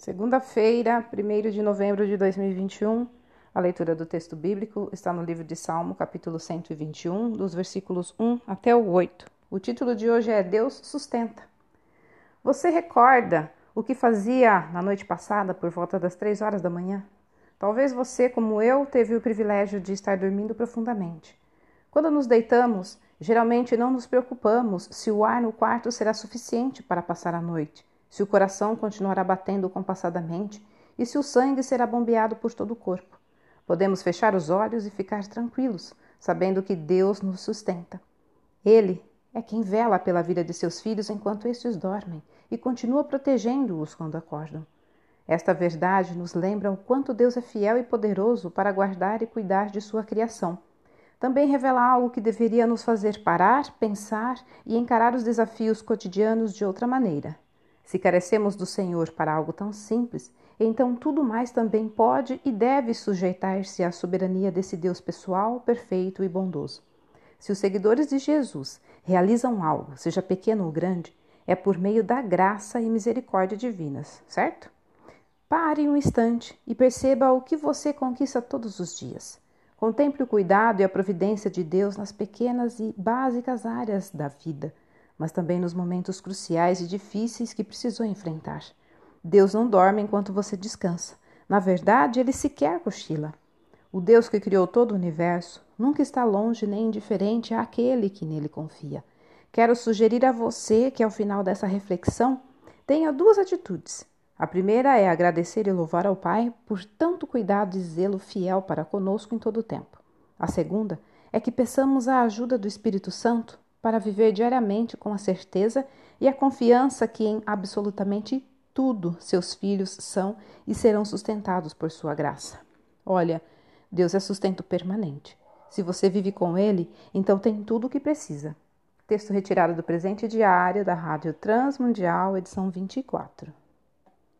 Segunda-feira, 1 de novembro de 2021, a leitura do texto bíblico está no livro de Salmo, capítulo 121, dos versículos 1 até o 8. O título de hoje é Deus sustenta. Você recorda o que fazia na noite passada, por volta das três horas da manhã? Talvez você, como eu, teve o privilégio de estar dormindo profundamente. Quando nos deitamos, geralmente não nos preocupamos se o ar no quarto será suficiente para passar a noite se o coração continuará batendo compassadamente e se o sangue será bombeado por todo o corpo. Podemos fechar os olhos e ficar tranquilos, sabendo que Deus nos sustenta. Ele é quem vela pela vida de seus filhos enquanto estes dormem e continua protegendo-os quando acordam. Esta verdade nos lembra o quanto Deus é fiel e poderoso para guardar e cuidar de sua criação. Também revela algo que deveria nos fazer parar, pensar e encarar os desafios cotidianos de outra maneira. Se carecemos do Senhor para algo tão simples, então tudo mais também pode e deve sujeitar-se à soberania desse Deus pessoal, perfeito e bondoso. Se os seguidores de Jesus realizam algo, seja pequeno ou grande, é por meio da graça e misericórdia divinas, certo? Pare um instante e perceba o que você conquista todos os dias. Contemple o cuidado e a providência de Deus nas pequenas e básicas áreas da vida mas também nos momentos cruciais e difíceis que precisou enfrentar. Deus não dorme enquanto você descansa. Na verdade, ele sequer cochila. O Deus que criou todo o universo nunca está longe nem indiferente àquele que nele confia. Quero sugerir a você que, ao final dessa reflexão, tenha duas atitudes. A primeira é agradecer e louvar ao Pai por tanto cuidado e zelo fiel para conosco em todo o tempo. A segunda é que peçamos a ajuda do Espírito Santo para viver diariamente com a certeza e a confiança que em absolutamente tudo seus filhos são e serão sustentados por sua graça. Olha, Deus é sustento permanente. Se você vive com Ele, então tem tudo o que precisa. Texto retirado do presente diário da Rádio Transmundial, edição 24.